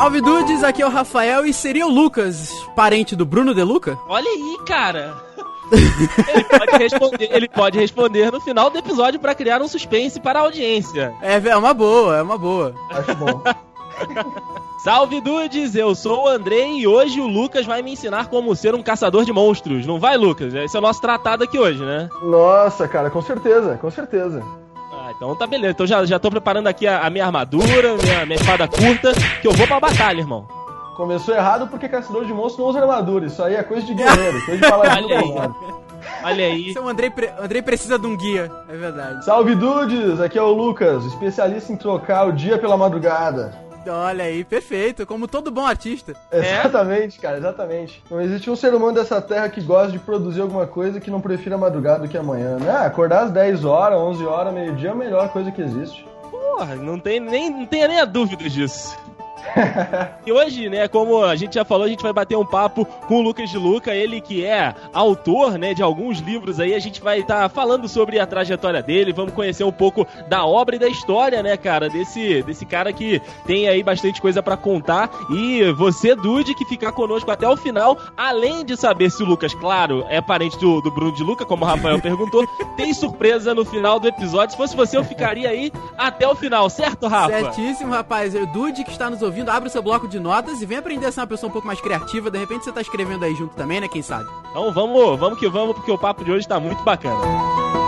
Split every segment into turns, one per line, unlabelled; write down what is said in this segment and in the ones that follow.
Salve Dudes, aqui é o Rafael e seria o Lucas, parente do Bruno De Luca?
Olha aí, cara. ele, pode responder, ele pode responder no final do episódio para criar um suspense para a audiência.
É, é uma boa, é uma boa.
Acho bom.
Salve Dudes, eu sou o Andrei e hoje o Lucas vai me ensinar como ser um caçador de monstros. Não vai, Lucas? Esse é o nosso tratado aqui hoje, né?
Nossa, cara, com certeza, com certeza.
Então tá beleza. Então já, já tô preparando aqui a, a minha armadura, minha, minha espada curta, que eu vou pra batalha, irmão.
Começou errado porque caçador de monstros não usa armadura. Isso aí é coisa de guerreiro, coisa de paladino
Olha. Olha aí.
Esse é o Andrei, pre- Andrei precisa de um guia, é verdade.
Salve dudes, aqui é o Lucas, especialista em trocar o dia pela madrugada.
Olha aí, perfeito, como todo bom artista.
Exatamente, cara, exatamente. Não existe um ser humano dessa terra que gosta de produzir alguma coisa que não prefira madrugada do que amanhã, né? Acordar às 10 horas, 11 horas, meio-dia é a melhor coisa que existe.
Porra, não tem nem, não tenha nem a dúvida disso. e hoje, né, como a gente já falou, a gente vai bater um papo com o Lucas de Luca, ele que é autor, né, de alguns livros aí, a gente vai estar falando sobre a trajetória dele, vamos conhecer um pouco da obra e da história, né, cara, desse, desse cara que tem aí bastante coisa pra contar e você, Dude, que ficar conosco até o final, além de saber se o Lucas, claro, é parente do, do Bruno de Luca, como o Rafael perguntou, tem surpresa no final do episódio, se fosse você eu ficaria aí até o final, certo, Rafa?
Certíssimo, rapaz. O Dude que está nos ouvindo, abre o seu bloco de notas e vem aprender a ser uma pessoa um pouco mais criativa. De repente você tá escrevendo aí junto também, né? Quem sabe?
Então vamos, vamos que vamos, porque o papo de hoje tá muito bacana.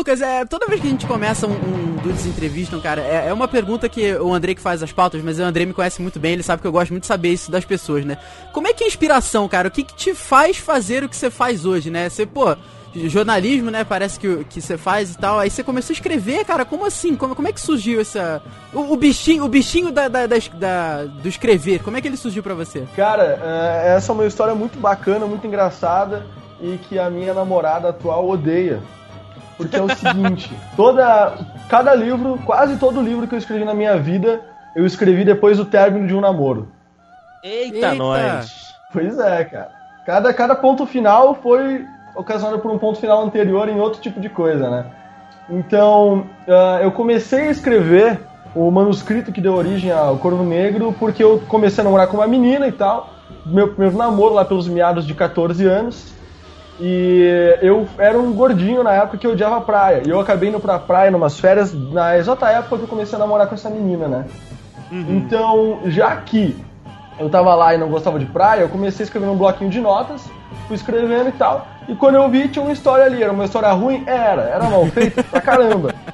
Lucas, é, toda vez que a gente começa um, um Dudes Entrevistam, cara, é, é uma pergunta que o Andrei que faz as pautas, mas o Andrei me conhece muito bem, ele sabe que eu gosto muito de saber isso das pessoas, né? Como é que é a inspiração, cara? O que, que te faz fazer o que você faz hoje, né? Você, pô, jornalismo, né? Parece que, que você faz e tal. Aí você começou a escrever, cara. Como assim? Como, como é que surgiu essa. O, o bichinho, o bichinho da, da, das- da- do escrever, como é que ele surgiu pra você?
Cara, é, essa é uma história muito bacana, muito engraçada e que a minha namorada atual odeia. Porque é o seguinte, toda cada livro, quase todo livro que eu escrevi na minha vida, eu escrevi depois do término de um namoro.
Eita,
Eita.
nós!
Pois é, cara. Cada, cada ponto final foi ocasionado por um ponto final anterior em outro tipo de coisa, né? Então, ah, eu comecei a escrever o manuscrito que deu origem ao Corvo Negro porque eu comecei a namorar com uma menina e tal. Meu primeiro namoro lá pelos meados de 14 anos. E eu era um gordinho na época que eu odiava a praia. E eu acabei indo pra praia numas férias na exata época que eu comecei a namorar com essa menina, né? Então, já que eu tava lá e não gostava de praia, eu comecei a escrever num bloquinho de notas, fui escrevendo e tal. E quando eu vi, tinha uma história ali. Era uma história ruim? Era. Era mal feita pra caramba.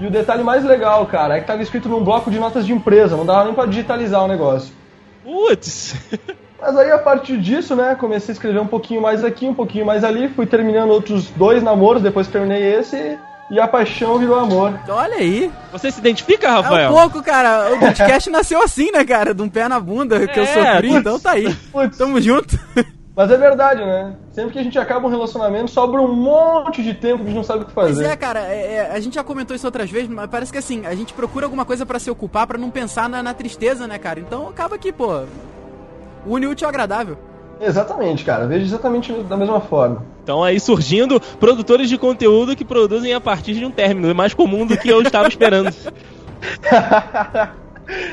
E o detalhe mais legal, cara, é que tava escrito num bloco de notas de empresa, não dava nem pra digitalizar o negócio.
Putz!
Mas aí a partir disso, né, comecei a escrever um pouquinho mais aqui, um pouquinho mais ali, fui terminando outros dois namoros, depois que terminei esse, e a paixão virou amor.
Olha aí.
Você se identifica,
É um
Rafael?
pouco, cara. O podcast nasceu assim, né, cara? De um pé na bunda que eu
É,
sofri,
putz.
então tá aí.
Putz.
Tamo junto.
Mas é verdade, né? Sempre que a gente acaba um relacionamento, sobra um monte de tempo que a gente não sabe o que
Pois
fazer.
é, cara, é- é, a gente já comentou isso outras vezes, mas parece que assim, a gente procura alguma coisa pra se ocupar pra não pensar na, na tristeza, né, cara? Então acaba que, pô, une o útil ao agradável.
Exatamente, cara. Vejo exatamente da mesma forma.
Então aí surgindo produtores de conteúdo que produzem a partir de um término. É mais comum do que eu estava esperando.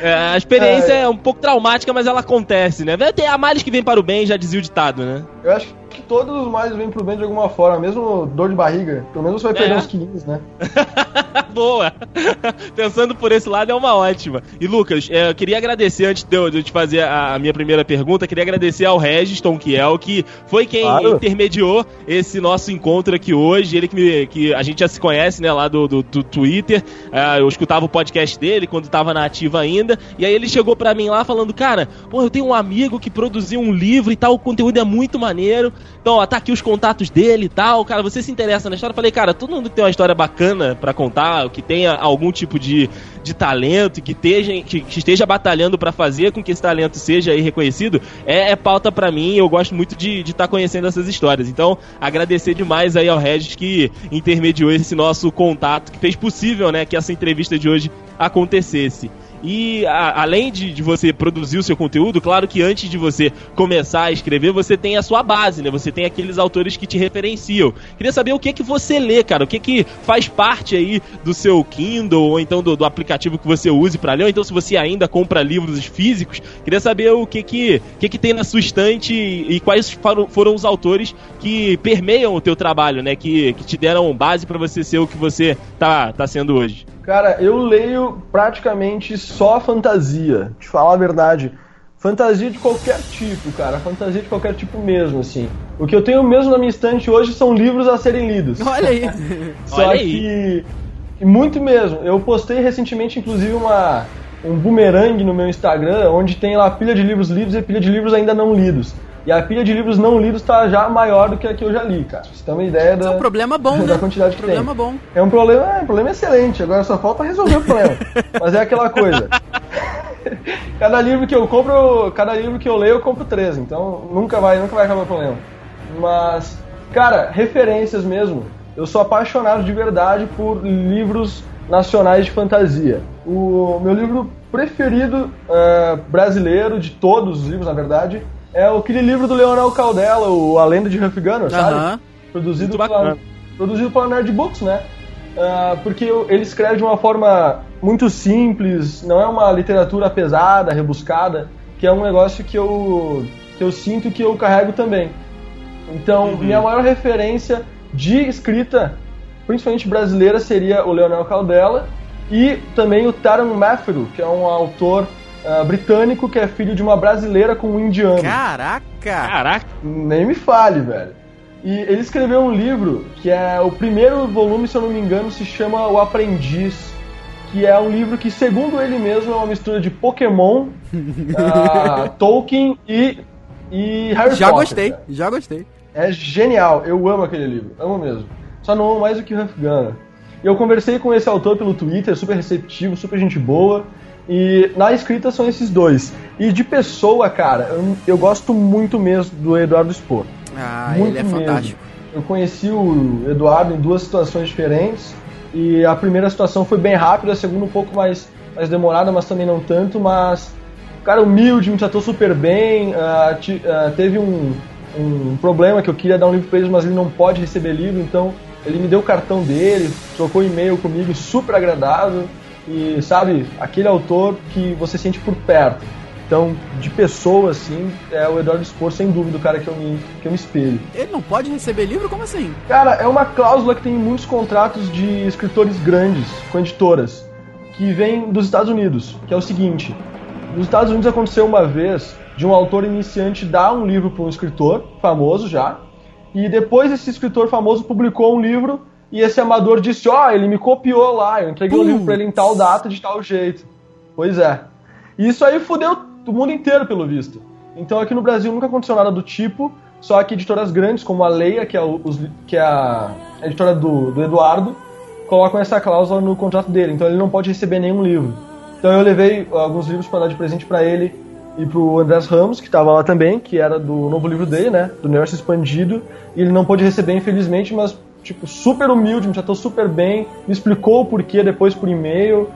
É, a experiência é. um pouco traumática, mas ela acontece, né? Tem a males que vem para o bem, já dizia o ditado, né?
Eu acho que todos os males vêm pro bem de alguma forma, mesmo dor de barriga. Pelo menos você vai perder
É.
uns quilinhos, né?
Boa! Pensando por esse lado é uma ótima. E Lucas, é, eu queria agradecer, antes de eu, te fazer a, minha primeira pergunta, queria agradecer ao Regis Tonquiel, que foi quem
Claro.
intermediou esse nosso encontro aqui hoje. Ele que, me- que a gente já se conhece, né, lá do, do, do Twitter. Ah, eu escutava o podcast dele quando estava na ativa ainda. ainda. E aí ele chegou para mim lá falando, cara, pô, eu tenho um amigo que produziu um livro e tal, o conteúdo é muito maneiro. Então, ó, tá aqui os contatos dele e tal. Cara, você se interessa na história? Eu falei, cara, todo mundo tem uma história bacana para contar, que tenha algum tipo de, de talento, que esteja, que, que esteja batalhando para fazer com que esse talento seja reconhecido, é, é pauta para mim. Eu gosto muito de estar tá conhecendo essas histórias. Então, agradecer demais aí ao Regis que intermediou esse nosso contato, que fez possível, né, que essa entrevista de hoje acontecesse. E a, além de, de, você produzir o seu conteúdo, claro que antes de você começar a escrever, você tem a sua base, né? Você tem aqueles autores que te referenciam. Queria saber o que que você lê, cara, o que que faz parte aí do seu Kindle ou então do, do aplicativo que você use para ler, ou então se você ainda compra livros físicos, queria saber o que que, que, que tem na sua estante e, e quais foram, foram, os autores que permeiam o teu trabalho, né? Que, que te deram base para você ser o que você tá, tá sendo hoje.
Cara, eu leio praticamente só fantasia, te falar a verdade. Fantasia de qualquer tipo, cara. Fantasia de qualquer tipo mesmo, assim. O que eu tenho mesmo na minha estante hoje são livros a serem lidos.
Olha aí.
Só Olha que. Aí. Muito mesmo. Eu postei recentemente, inclusive, uma, um boomerang no meu Instagram, onde tem lá pilha de livros lidos e pilha de livros ainda não lidos. E a pilha de livros não lidos está já maior do que a que eu já li, cara. Você tem uma ideia da,
é um problema bom,
da
né?
quantidade
que problema
tem.
bom.
É um problema, é um problema excelente. Agora só falta resolver o problema. Mas é aquela coisa. cada livro que eu compro, cada livro que eu leio, eu compro três. Então nunca vai, nunca vai acabar o problema. Mas, cara, referências mesmo. Eu sou apaixonado de verdade por livros nacionais de fantasia. O meu livro preferido uh, brasileiro de todos os livros, na verdade, é aquele livro do Leonel Caldela, o A Lenda de Huff Gunner, sabe? Uh -huh. Produzido pela, produzido pela Nerd Books, né? Uh, porque ele escreve de uma forma muito simples, não é uma literatura pesada, rebuscada, que é um negócio que eu, que eu sinto que eu carrego também. Então, uhum. minha maior referência de escrita, principalmente brasileira, seria o Leonel Caldela e também o Taran Matthew, que é um autor uh, britânico que é filho de uma brasileira com um indiano.
Caraca!
Caraca!
Nem me fale, velho. E ele escreveu um livro que é o primeiro volume, se eu não me engano, se chama O Aprendiz, que é um livro que, segundo ele mesmo, é uma mistura de Pokémon, uh, Tolkien e, e Harry
já
Potter.
Gostei,
cara.
já gostei.
É genial, eu amo aquele livro, amo mesmo. Só não amo mais do que Huff Gunner. E eu conversei com esse autor pelo Twitter, super receptivo, super gente boa. E na escrita são esses dois. E de pessoa, cara, eu, eu gosto muito mesmo do Eduardo Spor.
Ah, muito ele é mesmo. fantástico.
Eu conheci o Eduardo em duas situações diferentes. E a primeira situação foi bem rápida, a segunda um pouco mais, mais demorada, mas também não tanto. Mas, cara, humilde, me tratou super bem. Uh, uh, teve um, um problema que eu queria dar um livro pra ele, mas ele não pode receber livro, então ele me deu o cartão dele, trocou e-mail comigo, super agradável e sabe, aquele autor que você sente por perto. Então, de pessoa, assim, é o Eduardo Spor, sem dúvida, o cara que eu, me, que eu me espelho.
Ele não pode receber livro? Como assim?
Cara, é uma cláusula que tem em muitos contratos de escritores grandes, com editoras, que vem dos Estados Unidos, que é o seguinte. Nos Estados Unidos aconteceu uma vez de um autor iniciante dar um livro para um escritor famoso já, e depois esse escritor famoso publicou um livro e esse amador disse: Ó, oh, ele me copiou lá, eu entreguei o livro pra ele em tal data, de tal jeito. Pois é. E isso aí fudeu o mundo inteiro, pelo visto. Então aqui no Brasil nunca aconteceu nada do tipo, só que editoras grandes, como a Leia, que é, os, que é a editora do, do Eduardo, colocam essa cláusula no contrato dele, então ele não pode receber nenhum livro. Então eu levei alguns livros para dar de presente para ele e pro Andrés Ramos, que estava lá também, que era do novo livro dele, né, do Universo Expandido, e ele não pôde receber, infelizmente, mas tipo, super humilde, me tratou super bem, me explicou o porquê depois por e-mail.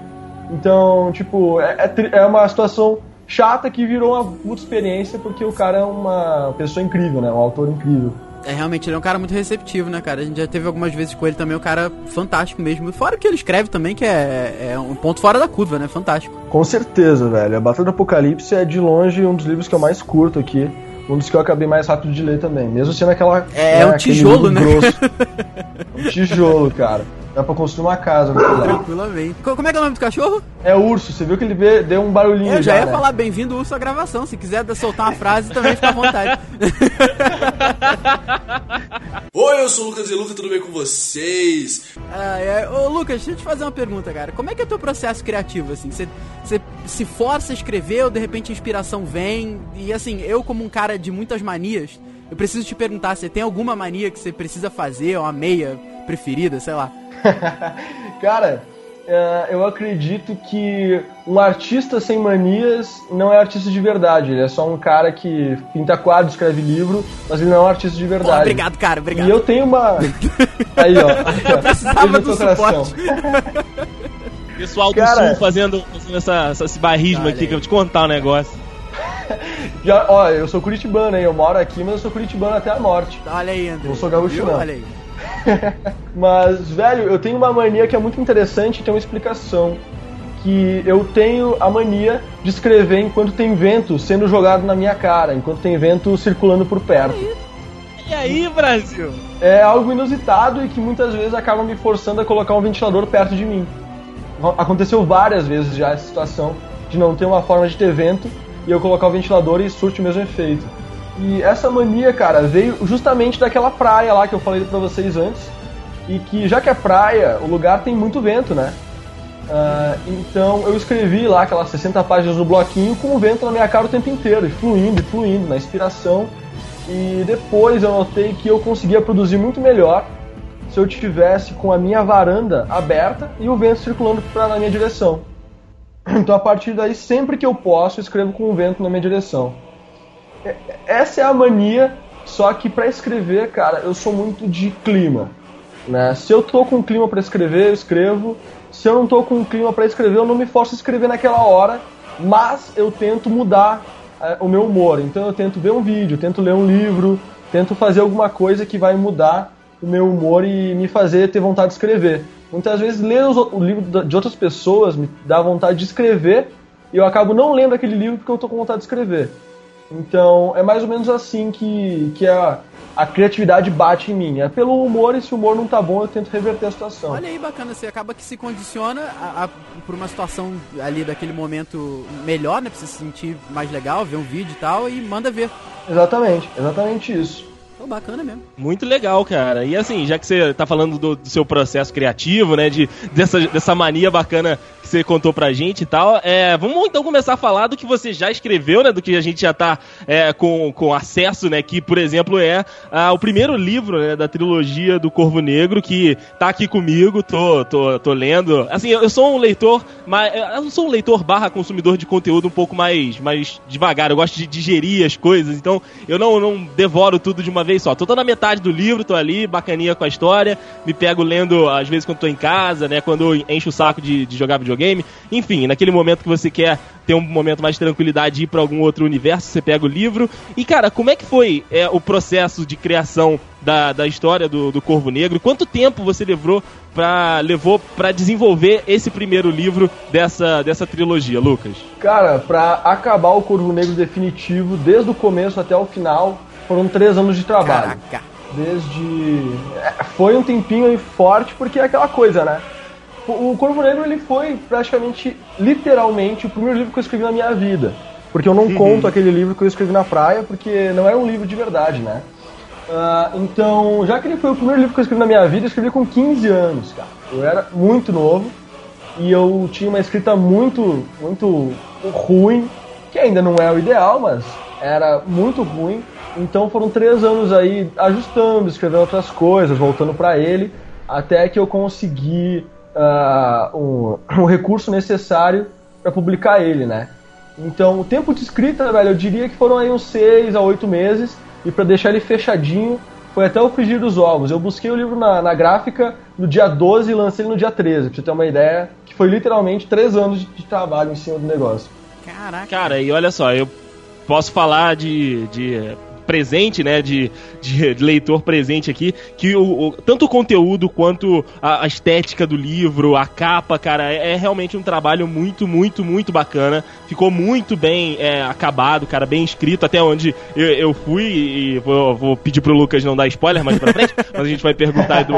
Então, tipo, é, é, é uma situação chata que virou uma puta experiência porque o cara é uma pessoa incrível, né? Um autor incrível.
É, realmente, ele é um cara muito receptivo, né, cara? A gente já teve algumas vezes com ele também, um cara fantástico mesmo. Fora o que ele escreve também, que é, é um ponto fora da curva, né? Fantástico.
Com certeza, velho. A Batalha do Apocalipse é de longe um dos livros que eu mais curto aqui um dos que eu acabei mais rápido de ler também. Mesmo sendo aquela.
É, é um tijolo, né? Grosso.
um tijolo, cara. Dá pra construir uma casa
Tranquilamente. Como é que é o nome do cachorro?
É urso, você viu que ele deu um barulhinho.
Eu já, já ia né? falar bem-vindo urso à gravação. Se quiser soltar uma frase, também fica à vontade.
Oi, eu sou o Lucas e Luca, tudo bem com vocês?
Ah, é. Ô, Lucas, deixa eu te fazer uma pergunta, cara. Como é que é o teu processo criativo, assim? Você, você se força a escrever ou de repente a inspiração vem? E assim, eu como um cara de muitas manias, eu preciso te perguntar, você tem alguma mania que você precisa fazer, uma meia preferida, sei lá?
cara, é, eu acredito que um artista sem manias não é artista de verdade. Ele é só um cara que pinta quadro, escreve livro, mas ele não é um artista de verdade. Pô,
obrigado, cara, obrigado.
E eu tenho uma.
Aí, ó. Eu precisava do suporte.
Pessoal do cara... Sul fazendo, fazendo essa, esse barrismo aqui, que eu vou te contar um negócio.
Já, ó, eu sou curitibano, hein? Eu moro aqui, mas eu sou curitibano até a norte.
Olha aí, André.
Não sou gaúcho, não.
Olha aí.
Mas, velho, eu tenho uma mania que é muito interessante e tem uma explicação. Que eu tenho a mania de escrever enquanto tem vento sendo jogado na minha cara, enquanto tem vento circulando por perto.
E aí, Brasil?
É algo inusitado e que muitas vezes acaba me forçando a colocar um ventilador perto de mim. Aconteceu várias vezes já essa situação de não ter uma forma de ter vento e eu colocar o ventilador e surte o mesmo efeito. E essa mania, cara, veio justamente daquela praia lá que eu falei pra vocês antes. E que já que é praia, o lugar tem muito vento, né? Uh, então eu escrevi lá aquelas 60 páginas no bloquinho com o vento na minha cara o tempo inteiro, e fluindo, e fluindo, na inspiração. E depois eu notei que eu conseguia produzir muito melhor se eu tivesse com a minha varanda aberta e o vento circulando pra, na minha direção. Então a partir daí, sempre que eu posso, eu escrevo com o vento na minha direção essa é a mania, só que para escrever, cara, eu sou muito de clima. Né? Se eu tô com clima para escrever, eu escrevo. Se eu não tô com clima para escrever, eu não me forço a escrever naquela hora, mas eu tento mudar é, o meu humor. Então eu tento ver um vídeo, tento ler um livro, tento fazer alguma coisa que vai mudar o meu humor e me fazer ter vontade de escrever. Muitas vezes ler os, o livro de outras pessoas me dá vontade de escrever e eu acabo não lendo aquele livro porque eu tô com vontade de escrever. Então é mais ou menos assim que, que a, a criatividade bate em mim. É pelo humor, e se o humor não tá bom, eu tento reverter a situação.
Olha aí, bacana, você acaba que se condiciona a, a, por uma situação ali daquele momento melhor, né? Pra você se sentir mais legal, ver um vídeo e tal, e manda ver.
Exatamente, exatamente isso.
Bacana mesmo.
Muito legal, cara. E assim, já que você tá falando do, do seu processo criativo, né? De, dessa, dessa mania bacana você contou pra gente e tal. É, vamos então começar a falar do que você já escreveu, né? Do que a gente já tá é, com, com acesso, né? Que, por exemplo, é o primeiro livro né, da trilogia do Corvo Negro, que tá aqui comigo, tô, tô, tô lendo. Assim, eu, eu sou um leitor, mas eu sou um leitor barra consumidor de conteúdo um pouco mais, mais devagar. Eu gosto de digerir as coisas, então eu não, não devoro tudo de uma vez só. Tô, tô na metade do livro, tô ali, bacaninha com a história, me pego lendo, às vezes, quando tô em casa, né? Quando encho o saco de, de jogar videogame. Enfim, naquele momento que você quer ter um momento mais de tranquilidade e ir para algum outro universo, você pega o livro. E, cara, como é que foi é, o processo de criação da, da história do, do Corvo Negro? Quanto tempo você levou para levou para desenvolver esse primeiro livro dessa, dessa trilogia, Lucas?
Cara, para acabar o Corvo Negro definitivo, desde o começo até o final, foram três anos de trabalho.
Caraca.
Desde. É, foi um tempinho forte, porque é aquela coisa, né? O Corvo Negro ele foi praticamente, literalmente, o primeiro livro que eu escrevi na minha vida. Porque eu não uhum. conto aquele livro que eu escrevi na praia, porque não era um livro de verdade, né? Uh, então, já que ele foi o primeiro livro que eu escrevi na minha vida, eu escrevi com 15 anos, cara. Eu era muito novo e eu tinha uma escrita muito, muito ruim, que ainda não é o ideal, mas era muito ruim. Então foram três anos aí ajustando, escrevendo outras coisas, voltando para ele, até que eu consegui uh, um, um recurso necessário para publicar ele, né? Então, o tempo de escrita, velho, eu diria que foram aí uns 6 a 8 meses, e para deixar ele fechadinho, foi até o frigir dos ovos. Eu busquei o livro na, na gráfica no dia 12 e lancei ele no dia 13, pra você ter uma ideia, que foi literalmente 3 anos de, de trabalho em cima do negócio.
Caraca. Cara, e olha só, eu posso falar de, de presente, né, de, de, de leitor presente aqui, que o, o, tanto o conteúdo quanto a, a, estética do livro, a capa, cara, é, é, realmente um trabalho muito, muito, muito bacana. Ficou muito bem é, acabado, cara, bem escrito, até onde eu, eu fui e vou, vou, pedir pro Lucas não dar spoiler mais pra frente, mas a gente vai perguntar do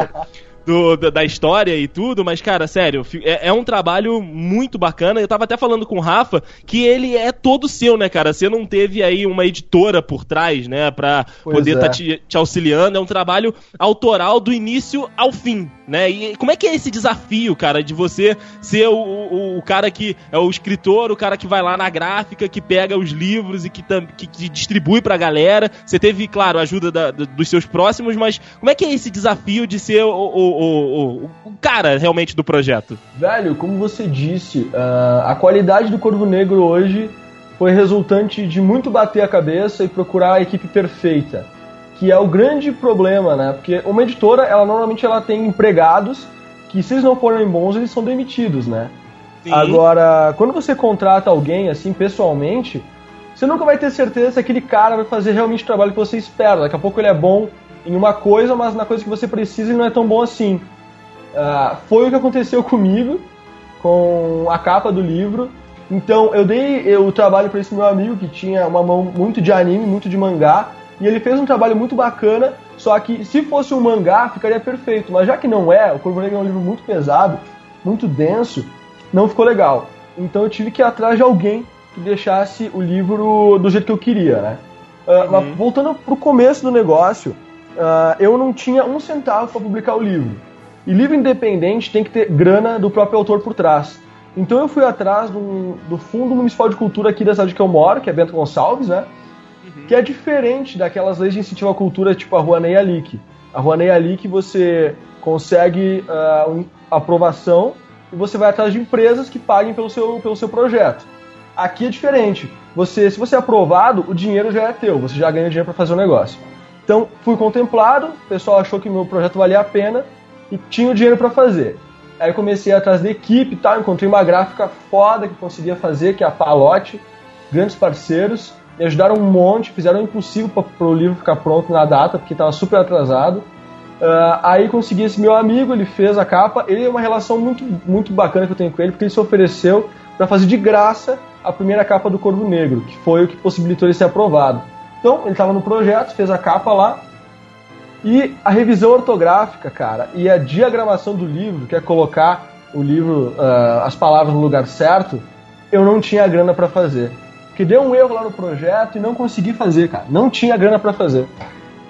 do, da história e tudo, mas, cara, sério, é, é, um trabalho muito bacana. Eu tava até falando com o Rafa que ele é todo seu, né, cara? Você não teve aí uma editora por trás, né, pra pois poder estar é. tá te, te, auxiliando. É um trabalho autoral do início ao fim, né? E como é que é esse desafio, cara, de você ser o, o, o cara que é o escritor, o cara que vai lá na gráfica, que pega os livros e que, que, que distribui pra galera? Você teve, claro, a ajuda da, dos seus próximos, mas como é que é esse desafio de ser o, o, o, o cara realmente do projeto?
Velho, como você disse, uh, a qualidade do Corvo Negro hoje foi resultante de muito bater a cabeça e procurar a equipe perfeita, que é o grande problema, né? Porque uma editora, ela normalmente ela tem empregados que se eles não forem bons, eles são demitidos, né? Sim. Agora, quando você contrata alguém assim pessoalmente, você nunca vai ter certeza se aquele cara vai fazer realmente o trabalho que você espera. Daqui a pouco ele é bom em uma coisa, mas na coisa que você precisa ele não é tão bom assim. Uh, foi o que aconteceu comigo, com a capa do livro. Então eu dei o trabalho para esse meu amigo que tinha uma mão muito de anime, muito de mangá, e ele fez um trabalho muito bacana. Só que se fosse um mangá ficaria perfeito, mas já que não é, o Corvo Negro é um livro muito pesado, muito denso, não ficou legal. Então eu tive que ir atrás de alguém que deixasse o livro do jeito que eu queria, né? Uh, uhum. Voltando pro começo do negócio, uh, eu não tinha um centavo para publicar o livro. E livro independente tem que ter grana do próprio autor por trás. Então eu fui atrás do, do Fundo Municipal de Cultura aqui da cidade que eu moro, que é Bento Gonçalves, né? Uhum. Que é diferente daquelas leis de incentivo à cultura tipo a Rouanet Alic. A Rouanet Alic você consegue uh, um, aprovação e você vai atrás de empresas que paguem pelo seu, pelo seu projeto. Aqui é diferente. Você, se você é aprovado, o dinheiro já é teu, você já ganha dinheiro para fazer o negócio. Então, fui contemplado, o pessoal achou que meu projeto valia a pena e tinha o dinheiro para fazer. Aí comecei atrás da equipe e tal, encontrei uma gráfica foda que conseguia fazer, que é a Palote, grandes parceiros, me ajudaram um monte, fizeram o impossível para o livro ficar pronto na data, porque estava super atrasado. Uh, aí consegui esse meu amigo, ele fez a capa, ele é uma relação muito, muito bacana que eu tenho com ele, porque ele se ofereceu para fazer de graça a primeira capa do Corvo Negro, que foi o que possibilitou ele ser aprovado. Então, ele estava no projeto, fez a capa lá, e a revisão ortográfica, cara, e a diagramação do livro, que é colocar o livro, uh, as palavras no lugar certo, eu não tinha grana para fazer. Porque deu um erro lá no projeto e não consegui fazer, cara. Não tinha grana para fazer.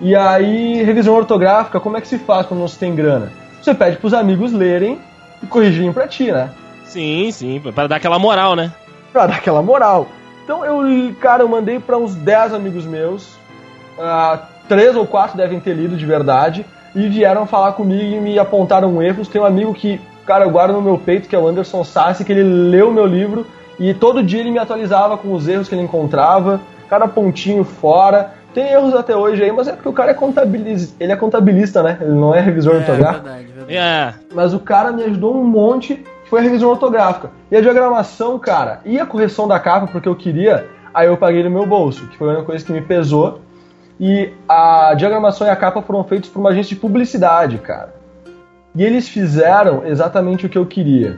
E aí, revisão ortográfica, como é que se faz quando não se tem grana? Você pede pros amigos lerem e corrigirem pra ti, né?
Sim, sim, para dar aquela moral, né?
Pra dar aquela moral. Então eu, cara, eu mandei para uns 10 amigos meus, uh, três ou quatro devem ter lido de verdade, e vieram falar comigo e me apontaram erros. Tem um amigo que, cara, eu guardo no meu peito, que é o Anderson Sassi, que ele leu meu livro e todo dia ele me atualizava com os erros que ele encontrava, cada pontinho fora. Tem erros até hoje aí, mas é porque o cara é contabilista, ele é contabilista, né? Ele não é revisor é, ortográfico. Verdade, verdade. É. Mas o cara me ajudou um monte, foi a revisão ortográfica. E a diagramação, cara, e a correção da capa, porque eu queria, aí eu paguei no meu bolso, que foi uma coisa que me pesou. E a diagramação e a capa foram feitos por uma agência de publicidade, cara. E eles fizeram exatamente o que eu queria.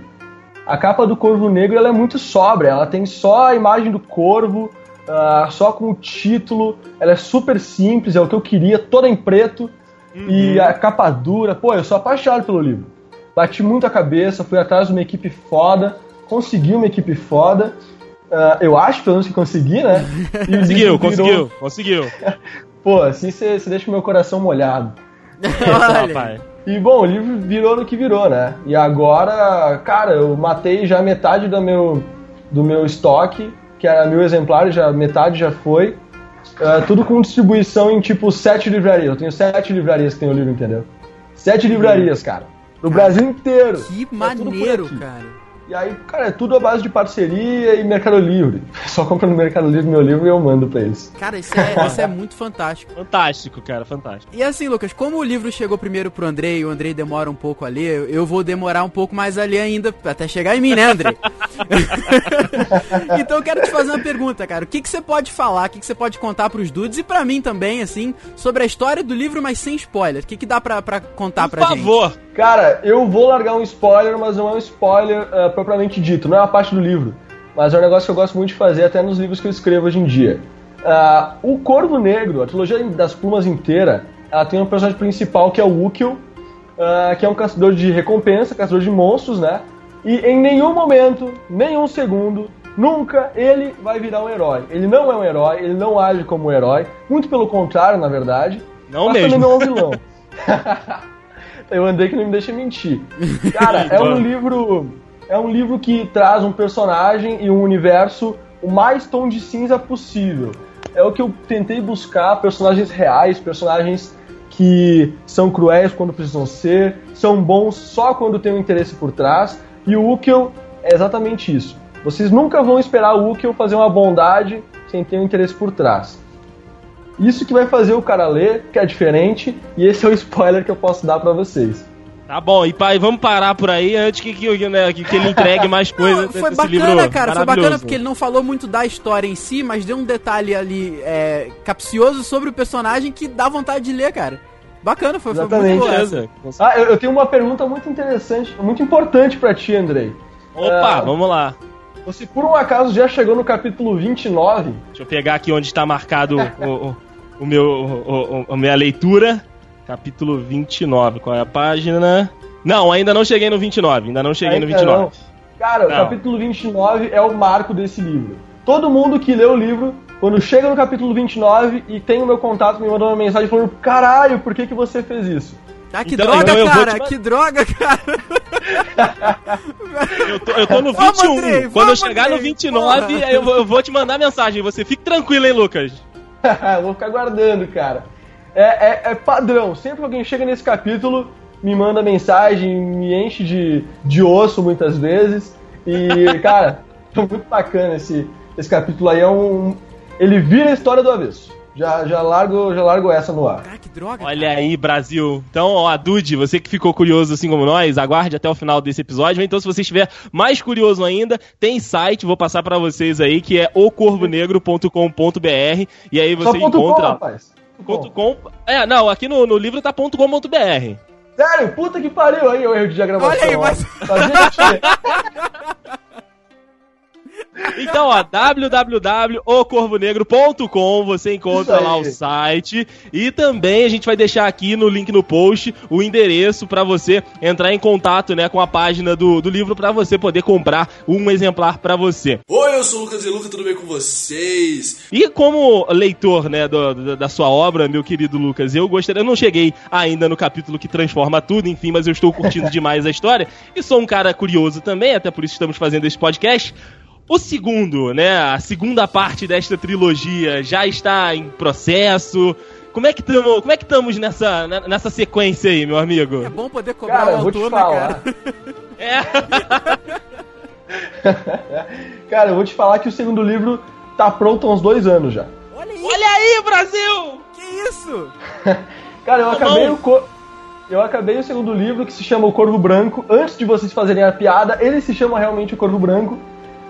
A capa do Corvo Negro ela é muito sóbria, ela tem só a imagem do corvo, uh, só com o título, ela é super simples, é o que eu queria, toda em preto, uhum. e a capa dura. Pô, eu sou apaixonado pelo livro. Bati muito a cabeça, fui atrás de uma equipe foda, consegui uma equipe foda. Uh, eu acho, pelo menos, que consegui, né?
conseguiu, conseguiu, conseguiu.
Pô, assim você deixa o meu coração molhado. Olha. E bom, o livro virou no que virou, né? E agora, cara, eu matei já metade do meu, do meu estoque que era mil exemplares, já metade já foi. Uh, tudo com distribuição em tipo sete livrarias. Eu tenho sete livrarias que tem o livro, entendeu? Sete livrarias, cara. No Brasil inteiro.
Que é maneiro, cara.
E aí, cara, é tudo à base de parceria e Mercado Livre. Só compra no Mercado Livre meu livro e eu mando pra eles.
Cara, isso é, isso é muito fantástico.
Fantástico, cara, fantástico.
E assim, Lucas, como o livro chegou primeiro pro Andrei e o Andrei demora um pouco ali, eu vou demorar um pouco mais ali ainda, até chegar em mim, né, Andrei? então eu quero te fazer uma pergunta, cara. O que, que você pode falar, o que, que você pode contar pros dudes e pra mim também, assim, sobre a história do livro, mas sem spoiler? O que, que dá pra, pra contar Por pra
gente? Por favor!
Cara, eu vou largar um spoiler, mas não é um spoiler uh, propriamente dito, não é uma parte do livro. Mas é um negócio que eu gosto muito de fazer até nos livros que eu escrevo hoje em dia. Uh, o Corvo Negro, a trilogia das plumas inteira, ela tem um personagem principal que é o Ukil, uh, que é um caçador de recompensa, caçador de monstros, né? E em nenhum momento, nenhum segundo, nunca ele vai virar um herói. Ele não é um herói, ele não age como um herói. Muito pelo contrário, na verdade.
Não
mas
mesmo.
também não é um vilão. Eu andei que não me deixa mentir. Cara, é um livro. É um livro que traz um personagem e um universo o mais tom de cinza possível. É o que eu tentei buscar, personagens reais, personagens que são cruéis quando precisam ser, são bons só quando tem um interesse por trás, e o Ukel é exatamente isso. Vocês nunca vão esperar o Ukel fazer uma bondade sem ter um interesse por trás. Isso que vai fazer o cara ler, que é diferente, e esse é o spoiler que eu posso dar para vocês.
Tá bom, e pai, vamos parar por aí antes que, que, né, que, que ele entregue mais coisas
Foi bacana, cara, foi bacana porque ele não falou muito da história em si, mas deu um detalhe ali é, capcioso sobre o personagem que dá vontade de ler, cara. Bacana, foi,
Exatamente. foi muito boa. Ah, eu, eu, tenho uma pergunta muito interessante, muito importante para ti, Andrei.
Opa, uh, vamos lá.
Você por um acaso já chegou no capítulo 29?
Deixa eu pegar aqui onde está marcado o, o, o, meu, o, o, a minha leitura. Capítulo 29. Qual é a página? Não, ainda não cheguei no 29. Ainda não cheguei ainda no 29. Não.
Cara, não. o capítulo 29 é o marco desse livro. Todo mundo que lê o livro, quando chega no capítulo 29 e tem o meu contato, me mandou uma mensagem falando: Caralho, por que, que você fez isso?
Ah, que então, droga, então cara! Te... Que droga, cara!
eu, tô, eu tô no 21. Vamos, Andrei, Quando eu chegar Andrei, no 29, eu vou, eu vou, te mandar mensagem. Você fique tranquilo, hein, Lucas?
vou ficar guardando, cara. É, é, é, padrão. Sempre que alguém chega nesse capítulo, me manda mensagem, me enche de, de osso muitas vezes. E, cara, muito bacana esse, esse capítulo aí. É um, ele vira a história do avesso. Já, já, largo, já largo essa no ar.
Cara, que droga. Olha cara. aí, Brasil. Então, ó, Dude, você que ficou curioso assim como nós, aguarde até o final desse episódio. Então, se você estiver mais curioso ainda, tem site, vou passar para vocês aí, que é ocorvonegro.com.br. E aí você Só encontra. Com, rapaz. Ponto com. É, não, aqui no, no livro tá ponto .com.br.
Sério? Puta que pariu aí o erro de diagramação. Olha aí, mas...
Então, ó, www.ocorvonegro.com, você encontra lá o site. E também a gente vai deixar aqui no link no post o endereço para você entrar em contato, né, com a página do, do livro para você poder comprar um exemplar para você.
Oi, eu sou o Lucas e Luca, tudo bem com vocês?
E como leitor, né, do, do, da sua obra, meu querido Lucas, eu gostaria, eu não cheguei ainda no capítulo que transforma tudo, enfim, mas eu estou curtindo demais a história e sou um cara curioso também, até por isso estamos fazendo esse podcast. O segundo, né? A segunda parte desta trilogia já está em processo. Como é que estamos, como é que estamos nessa, nessa sequência aí, meu amigo?
É bom poder cobrar cara, o autor, né, cara? É.
cara, eu vou te falar que o segundo livro tá pronto há uns dois anos já.
Olha aí, Olha aí Brasil!
Que isso?
cara, eu tá acabei o co... eu acabei o segundo livro que se chama O Corvo Branco. Antes de vocês fazerem a piada, ele se chama realmente O Corvo Branco.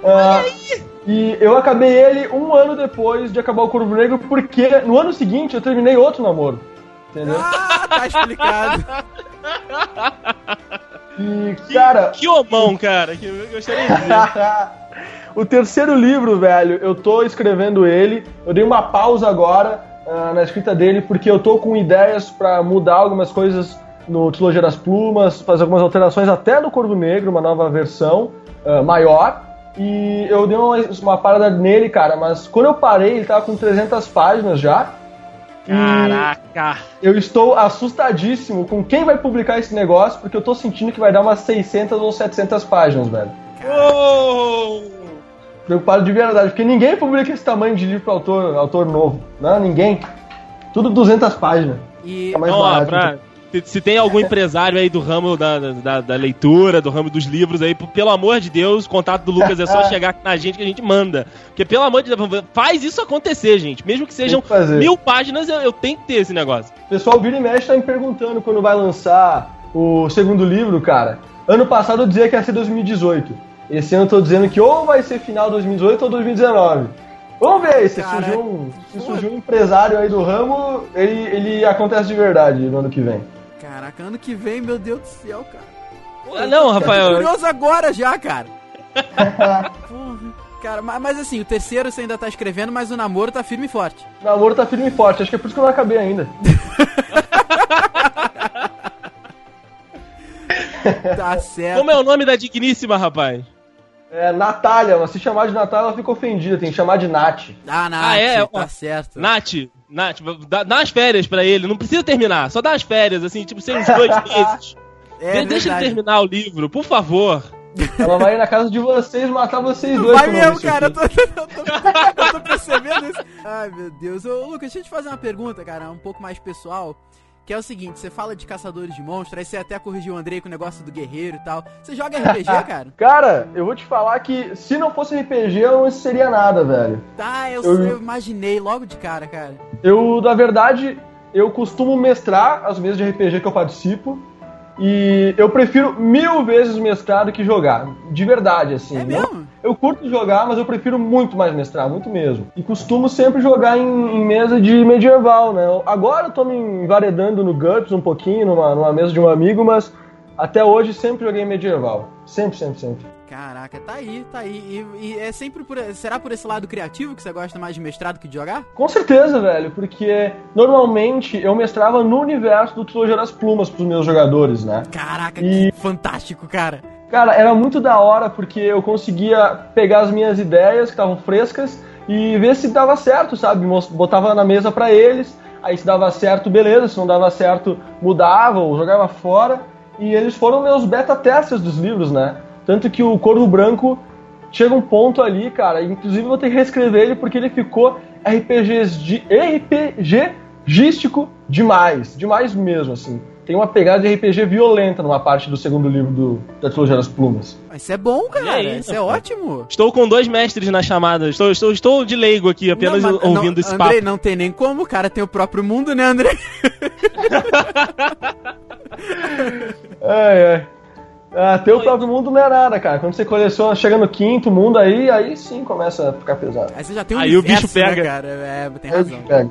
Uh, e eu acabei ele um ano depois de acabar o Corvo Negro, porque no ano seguinte eu terminei outro namoro. Entendeu?
Ah, tá explicado.
E, cara.
Que, que homão, cara, que eu gostaria de dizer.
o terceiro livro, velho, eu tô escrevendo ele. Eu dei uma pausa agora uh, na escrita dele, porque eu tô com ideias para mudar algumas coisas no Trilogia das Plumas, fazer algumas alterações até no Corvo Negro, uma nova versão uh, maior. E eu dei uma, uma parada nele, cara, mas quando eu parei, ele tava com 300 páginas já.
Caraca!
Eu estou assustadíssimo com quem vai publicar esse negócio, porque eu tô sentindo que vai dar umas 600 ou 700 páginas, velho.
Oh!
Preocupado de verdade, porque ninguém publica esse tamanho de livro para autor, autor novo. Não, ninguém. Tudo 200 páginas.
E... É mais Não, barato. Pra, então se tem algum empresário aí do ramo da, da, da, leitura, do ramo dos livros aí, pelo amor de Deus, o contato do Lucas é só chegar na gente que a gente manda. Porque, pelo amor de Deus, faz isso acontecer, gente. Mesmo que sejam que mil páginas, eu, eu, tenho que ter esse negócio.
O pessoal vira e mexe tá me perguntando quando vai lançar o segundo livro, cara. Ano passado eu dizia que ia ser 2018. Esse ano eu tô dizendo que ou vai ser final 2018 ou 2019. Vamos ver aí, se surgiu, um, se surgiu um empresário aí do ramo, ele, ele acontece de verdade no ano que vem.
Caraca, ano que vem, meu Deus do céu, cara.
Pô, ah, não, Rafael.
Eu tô curioso agora já, cara. Porra. Cara, mas, mas, assim, o terceiro você ainda tá escrevendo, mas o namoro tá firme e forte.
O namoro tá firme e forte, acho que é por isso que eu não acabei ainda.
Tá certo.
Como é o nome da digníssima, rapaz?
É Natália, mas se chamar de Natália ela fica ofendida, tem que chamar de Nath.
Ah, Nath,
Ah, é?
tá certo.
Nath, Nath, dá, dá umas férias pra ele, não precisa terminar, só dá umas férias, assim, tipo, sem uns dois meses.
É,
De- Deixa ele terminar o livro, por favor.
Ela vai ir na casa de vocês matar vocês dois.
Vai mesmo, cara, eu tô, eu, tô, eu tô percebendo isso. Ai, meu Deus. Ô, Lucas, deixa eu te fazer uma pergunta, cara, um pouco mais pessoal. Que é o seguinte, você fala de caçadores de monstros, aí você até corrigiu o Andrei com o negócio do guerreiro e tal. Você joga RPG, cara?
Cara, eu vou te falar que se não fosse RPG, eu não seria nada, velho.
Tá, eu,
Eu-
eu imaginei logo de cara, cara.
Eu, na verdade, eu costumo mestrar as mesas de RPG que eu participo. E eu prefiro mil vezes mestrar do que jogar. De verdade, assim.
É mesmo?
Eu curto jogar, mas eu prefiro muito mais mestrar, muito mesmo. E costumo sempre jogar em, em mesa de medieval, né? Agora eu tô me envaredando no GURPS um pouquinho, numa, numa mesa de um amigo, mas até hoje sempre joguei medieval. Sempre, sempre, sempre.
Caraca, tá aí, tá aí. E, e é sempre por. Será por esse lado criativo que você gosta mais de mestrado que de jogar?
Com certeza, velho, porque normalmente eu mestrava no universo do Trilogia das Plumas pros meus jogadores, né?
Caraca,
E-
que fantástico, cara.
Cara, era muito da hora porque eu conseguia pegar as minhas ideias que estavam frescas e ver se dava certo, sabe? Botava na mesa pra eles, aí se dava certo, beleza, se não dava certo, mudava ou jogava fora. E eles foram meus beta testers dos livros, né? Tanto que o Corvo Branco chega um ponto ali, cara, inclusive eu vou ter que reescrever ele porque ele ficou RPGs de RPGístico demais, demais mesmo, assim. Tem uma pegada de RPG violenta numa parte do segundo livro do, da trilogia das plumas.
Mas Isso é bom, cara.
aí,
isso é ótimo.
Estou com dois mestres na chamada, estou, estou, estou de leigo aqui, apenas
Não, mas-
ouvindo
não,
esse
Andrei,
papo.
não tem nem como, o cara tem o próprio mundo, né, Andrei?
Ai, ai. Ah, ter o próprio mundo não é nada, cara. Quando você coleciona, chega no quinto mundo aí, aí sim começa a ficar pesado.
Aí você já tem um
Aí o
universo,
bicho pega.
né, cara? É, tem
Aí
razão.
pega.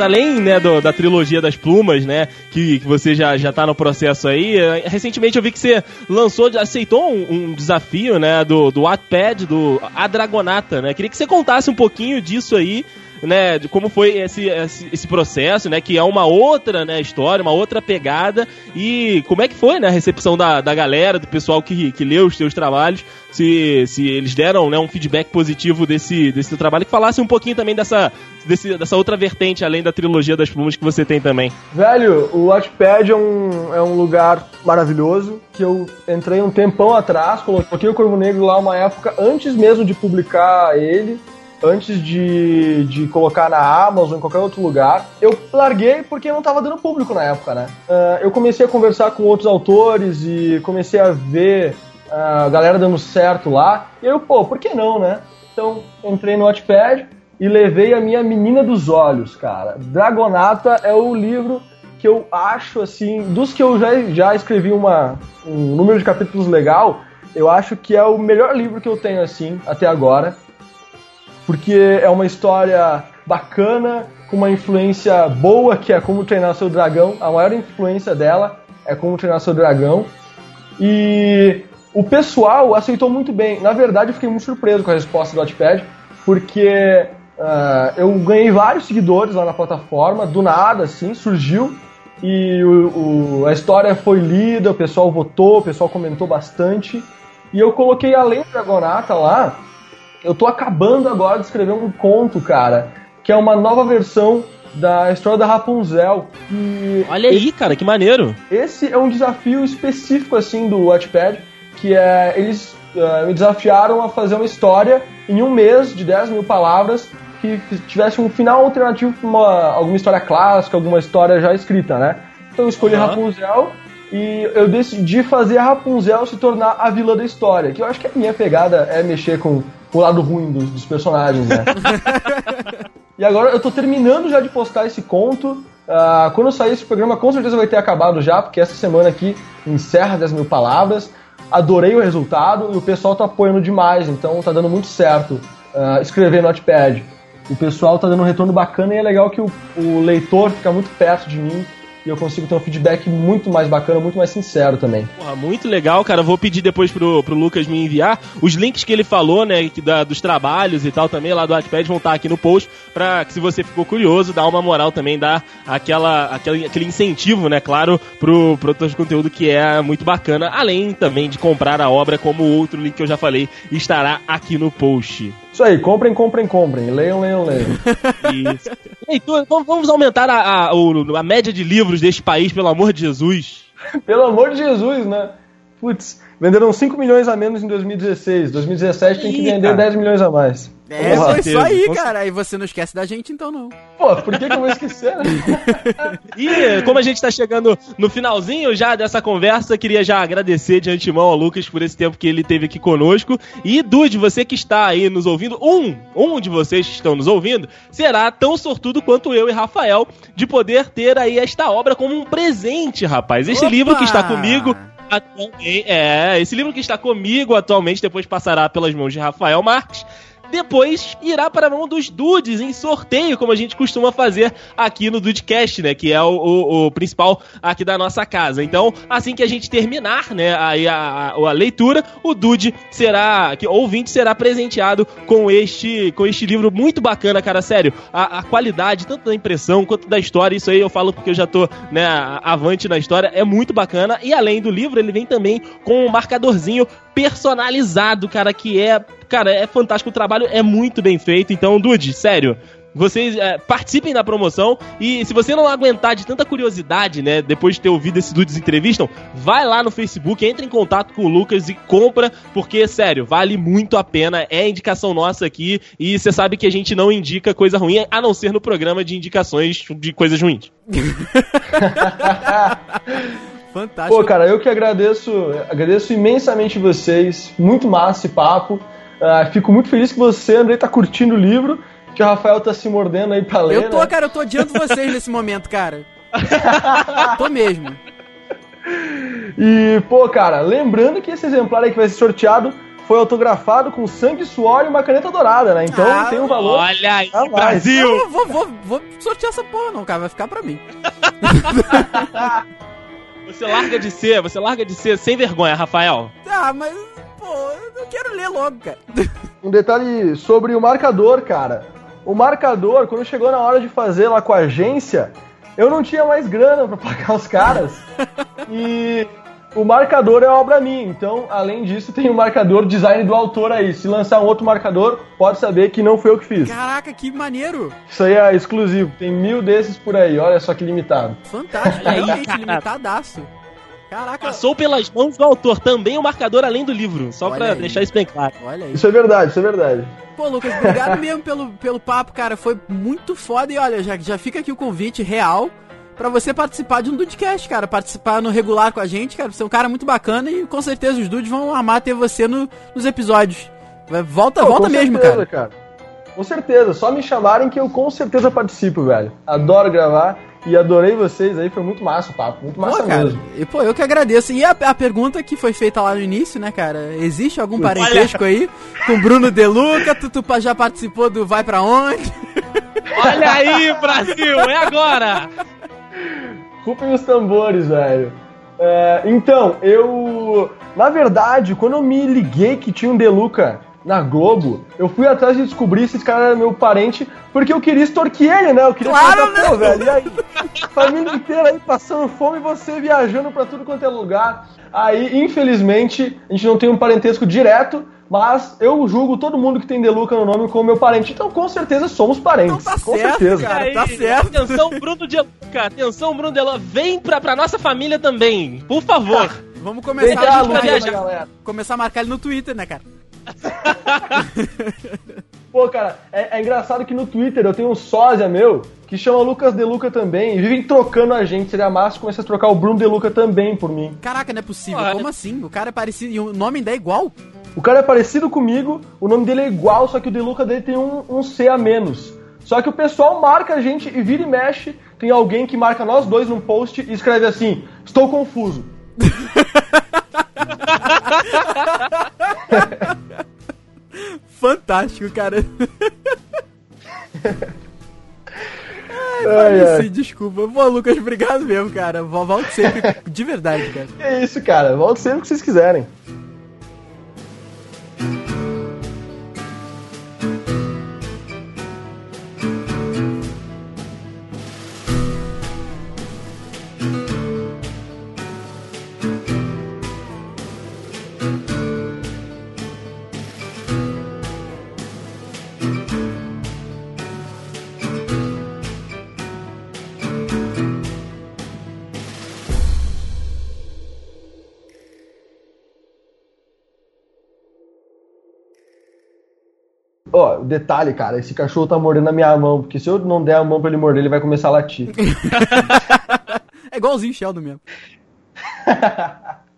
Além, né, do- da trilogia das plumas, né, que, que você já, já tá no processo aí, eh, recentemente eu vi que você lançou, aceitou um, um desafio, né, do, do Wattpad, do A Dragonata, né, queria que você contasse um pouquinho disso aí, né, de como foi esse, esse, esse processo, né, que é uma outra, né, história, uma outra pegada, e como é que foi, né, a recepção da, da galera, do pessoal que, que leu os seus trabalhos, se, se eles deram, né, um feedback positivo desse, desse trabalho, que falasse um pouquinho também dessa, desse, dessa outra vertente, além da trilogia das plumas que você tem também.
Velho, o Watchpad é um, é um lugar maravilhoso que eu entrei um tempão atrás, coloquei o Corvo Negro lá uma época antes mesmo de publicar ele, antes de, de colocar na Amazon, em qualquer outro lugar. Eu larguei porque não tava dando público na época, né? Ah, eu comecei a conversar com outros autores e comecei a ver a galera dando certo lá. E eu, pô, por que não, né? Então, entrei no Watchpad e levei a minha menina dos olhos, cara. Dragonata é o livro que eu acho, assim, dos que eu já, já escrevi uma, um número de capítulos legal, eu acho que é o melhor livro que eu tenho, assim, até agora. Porque é uma história bacana, com uma influência boa, que é Como Treinar Seu Dragão. A maior influência dela é Como Treinar Seu Dragão. E o pessoal aceitou muito bem. Na verdade, eu fiquei muito surpreso com a resposta do Wattpad, porque ah, eu ganhei vários seguidores lá na plataforma, do nada, assim, surgiu. E o- o- a história foi lida, o pessoal votou, o pessoal comentou bastante. E eu coloquei além do Dragonata lá, eu tô acabando agora de escrever um conto, cara, que é uma nova versão da história da Rapunzel. E
Olha aí, cara, que maneiro.
esse é um desafio específico assim do Wattpad, que é eles eh, me desafiaram a fazer uma história em um mês de 10 mil palavras que tivesse um final alternativo para uma, alguma história clássica, alguma história já escrita, né? Então eu escolhi
Aham.
Rapunzel e eu decidi fazer a Rapunzel se tornar a vilã da história, que eu acho que a minha pegada é mexer com o lado ruim dos, dos personagens, né? E agora eu tô terminando já de postar esse conto. Uh, quando sair esse programa, com certeza vai ter acabado já, porque essa semana aqui encerra 10 mil palavras. Adorei o resultado e o pessoal tá apoiando demais, então tá dando muito certo uh, escrever Notepad. O pessoal tá dando um retorno bacana e é legal que o, o leitor fica muito perto de mim e eu consigo ter um feedback muito mais bacana, muito mais sincero também.
Porra, muito legal, cara. Vou pedir depois pro, pro Lucas me enviar os links que ele falou, né, que da, dos trabalhos e tal também lá do Wattpad vão estar aqui no post pra que se você ficou curioso, dar uma moral também, dar aquela, aquele, aquele incentivo, né, claro, pro produtor de conteúdo que é muito bacana, além também de comprar a obra, como o outro link que eu já falei estará aqui no post.
Isso aí, comprem, comprem, comprem. Leiam, leiam, leiam.
Isso. Leitor, vamos aumentar a, a, a média de livros deste país, pelo amor de Jesus.
pelo amor de Jesus, né? Putz, venderam 5 milhões a menos em 2016. 2017 tem que vender 10 milhões a mais.
É, foi isso aí, cara. E você não esquece da gente, então não.
Pô, por que, que eu vou esquecer? Né?
e como a gente tá chegando no finalzinho já dessa conversa, queria já agradecer de antemão ao Lucas por esse tempo que ele teve aqui conosco. E, Dude, você que está aí nos ouvindo, um, um de vocês que estão nos ouvindo, será tão sortudo quanto eu e Rafael de poder ter aí esta obra como um presente, rapaz. Este Opa! livro que está comigo atualmente. É, esse livro que está comigo atualmente, depois passará pelas mãos de Rafael Marques depois irá para a mão dos dudes em sorteio, como a gente costuma fazer aqui no Dudecast, né? Que é o, o, o, principal aqui da nossa casa. Então, assim que a gente terminar, né, aí a, a, a, leitura, o dude será, que ouvinte será presenteado com este, com este livro muito bacana, cara, sério. A, a qualidade, tanto da impressão quanto da história, isso aí eu falo porque eu já tô, né, avante na história, é muito bacana. E além do livro, ele vem também com um marcadorzinho personalizado, cara, que é, cara, é fantástico o trabalho, é muito bem feito. Então, Dude, sério, vocês é, participem da promoção e se você não aguentar de tanta curiosidade, né, depois de ter ouvido esse Dudes Entrevistam, vai lá no Facebook, entre em contato com o Lucas e compra, porque, sério, vale muito a pena, é indicação nossa aqui e você sabe que a gente não indica coisa ruim, a não ser no programa de indicações de coisas ruins.
Fantástico. Pô, cara, eu que agradeço, agradeço imensamente vocês. Muito massa esse papo. Uh, fico muito feliz que você, Andrei, tá curtindo o livro. Que o Rafael tá se mordendo aí pra ler.
Eu tô,
né?
cara, eu tô odiando vocês nesse momento, cara. tô mesmo.
E, pô, cara, lembrando que esse exemplar aí que vai ser sorteado foi autografado com sangue, suor e uma caneta dourada, né? Então ah, tem um valor.
Olha aí, Brasil!
Eu vou, vou, vou sortear essa porra, não, cara. Vai ficar pra mim.
Você larga de ser, você larga de ser sem vergonha, Rafael.
Ah, mas, pô, eu quero ler logo, cara.
Um detalhe sobre o marcador, cara. O marcador, quando chegou na hora de fazer lá com a agência, eu não tinha mais grana para pagar os caras. e o marcador é obra minha, então, além disso, tem o marcador design do autor aí. Se lançar um outro marcador, pode saber que não foi eu que fiz.
Caraca, que maneiro!
Isso aí é exclusivo, tem mil desses por aí, olha só que limitado.
Fantástico, realmente limitadaço.
Caraca. Passou pelas mãos do autor também o marcador além do livro, só Olha pra aí. deixar isso bem claro.
Olha aí. Isso é verdade, isso é verdade.
Pô, Lucas, obrigado mesmo pelo, pelo papo, cara. Foi muito foda e olha, já, já fica aqui o convite real para você participar de um Dudecast, cara. Participar no regular com a gente, cara. Você é um cara muito bacana e com certeza os Dudes vão amar ter você no, nos episódios. Volta, Pô, volta mesmo, certeza, cara. cara.
Com certeza, só me chamarem que eu com certeza participo, velho. Adoro gravar e adorei vocês aí, foi muito massa o papo, muito massa
pô, cara,
mesmo.
E, pô, eu que agradeço. E a, a, pergunta que foi feita lá no início, né, cara? Existe algum parentesco aí com Bruno Deluca? Tu, tu já participou do Vai Pra Onde?
Olha aí, Brasil, é agora!
Rupem os tambores, velho. É, então, eu. Na verdade, quando eu me liguei que tinha um Deluca na Globo, eu fui atrás de descobrir se esse cara era meu parente, porque eu queria extorquir ele, né? Eu queria
claro, né? velho.
E aí, família inteira aí passando fome e você viajando pra tudo quanto é lugar. Aí, infelizmente, a gente não tem um parentesco direto, mas eu julgo todo mundo que tem Deluca no nome como meu parente. Então, com certeza, somos parentes. Então
tá
com
certo,
certeza.
Cara, tá certo.
Atenção, Bruno Deluca. Atenção, Bruno Deluca. Vem pra, pra nossa família também. Por favor. Tá.
Vamos começar a, a começar a marcar ele no Twitter, né, cara?
Pô, cara, é, é, engraçado que no Twitter eu tenho um sósia meu que chama Lucas Deluca também e vivem trocando a gente. Seria massa se começasse a trocar o Bruno Deluca também por mim.
Caraca, não é possível. Como assim? O cara é parecido e o nome ainda é igual?
O cara é parecido comigo, o nome dele é igual, só que o Deluca dele tem um, um C a menos. Só que o pessoal marca a gente e vira e mexe. Tem alguém que marca nós dois num post e escreve assim: Estou confuso.
Fantástico, cara. Ai,
Ai, ai.
desculpa. Pô, Lucas, obrigado mesmo, cara. Volto sempre de verdade, cara.
É isso, cara. Volto sempre que vocês quiserem. Detalhe, cara, esse cachorro tá mordendo a minha mão, porque se eu não der a mão pra ele morder, ele vai começar a latir.
É igualzinho o Sheldon mesmo.